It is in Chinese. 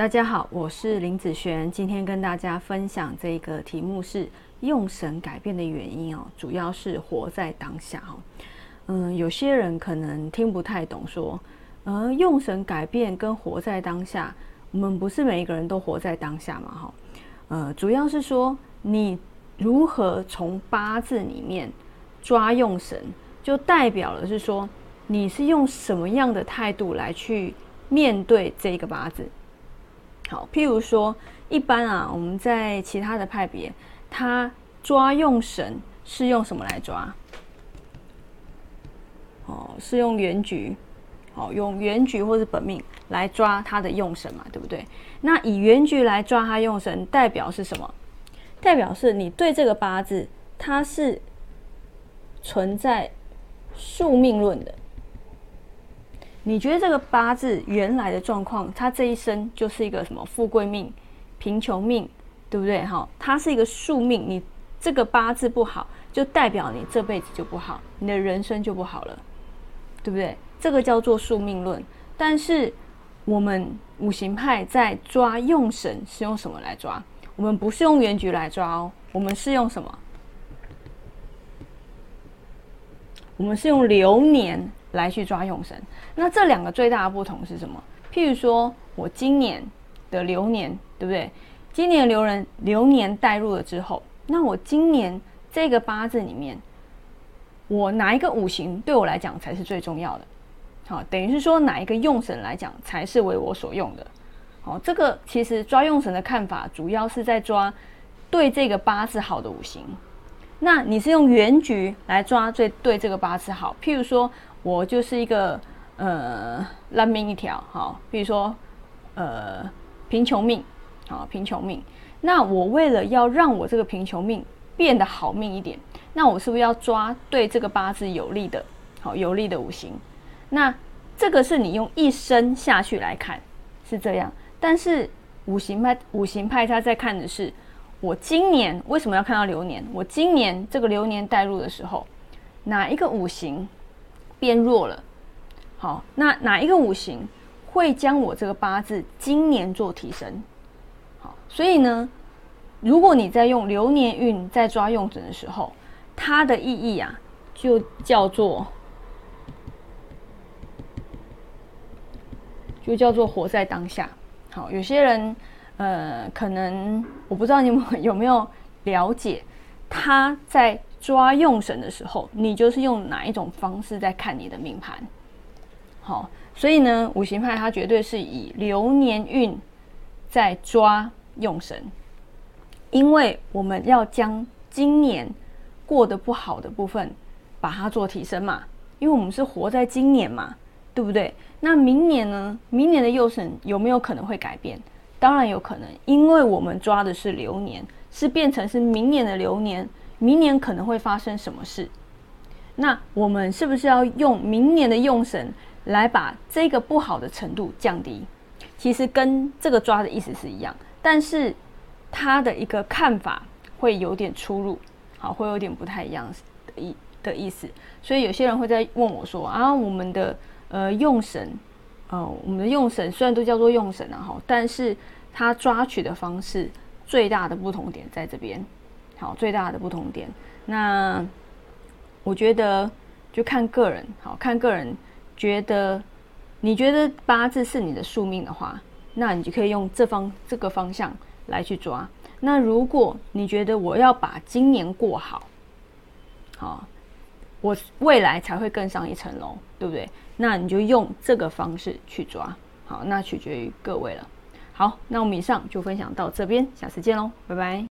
大家好，我是林子璇，今天跟大家分享这个题目是用神改变的原因哦，主要是活在当下哦。嗯，有些人可能听不太懂，说，呃，用神改变跟活在当下，我们不是每一个人都活在当下嘛？哈，呃，主要是说你如何从八字里面抓用神，就代表了是说你是用什么样的态度来去面对这个八字。好，譬如说，一般啊，我们在其他的派别，他抓用神是用什么来抓？哦，是用原局，哦，用原局或者本命来抓他的用神嘛，对不对？那以原局来抓他用神，代表是什么？代表是你对这个八字，它是存在宿命论的。你觉得这个八字原来的状况，他这一生就是一个什么富贵命、贫穷命，对不对？哈，它是一个宿命。你这个八字不好，就代表你这辈子就不好，你的人生就不好了，对不对？这个叫做宿命论。但是我们五行派在抓用神是用什么来抓？我们不是用原局来抓哦，我们是用什么？我们是用流年。来去抓用神，那这两个最大的不同是什么？譬如说我今年的流年，对不对？今年流人流年带入了之后，那我今年这个八字里面，我哪一个五行对我来讲才是最重要的？好，等于是说哪一个用神来讲才是为我所用的？好，这个其实抓用神的看法，主要是在抓对这个八字好的五行。那你是用原局来抓最对这个八字好，譬如说。我就是一个呃烂命一条，好，比如说呃贫穷命，好贫穷命。那我为了要让我这个贫穷命变得好命一点，那我是不是要抓对这个八字有利的，好有利的五行？那这个是你用一生下去来看是这样，但是五行派五行派他在看的是我今年为什么要看到流年？我今年这个流年带入的时候，哪一个五行？变弱了，好，那哪一个五行会将我这个八字今年做提升？好，所以呢，如果你在用流年运在抓用准的时候，它的意义啊，就叫做就叫做活在当下。好，有些人呃，可能我不知道你们有没有了解，他在。抓用神的时候，你就是用哪一种方式在看你的命盘？好，所以呢，五行派它绝对是以流年运在抓用神，因为我们要将今年过得不好的部分把它做提升嘛，因为我们是活在今年嘛，对不对？那明年呢？明年的用神有没有可能会改变？当然有可能，因为我们抓的是流年，是变成是明年的流年。明年可能会发生什么事？那我们是不是要用明年的用神来把这个不好的程度降低？其实跟这个抓的意思是一样，但是他的一个看法会有点出入，好，会有点不太一样的意的意思。所以有些人会在问我说：“啊，我们的呃用神，哦，我们的用神虽然都叫做用神啊，哈，但是它抓取的方式最大的不同点在这边。”好，最大的不同点，那我觉得就看个人，好看个人觉得，你觉得八字是你的宿命的话，那你就可以用这方这个方向来去抓。那如果你觉得我要把今年过好，好，我未来才会更上一层楼，对不对？那你就用这个方式去抓。好，那取决于各位了。好，那我们以上就分享到这边，下次见喽，拜拜。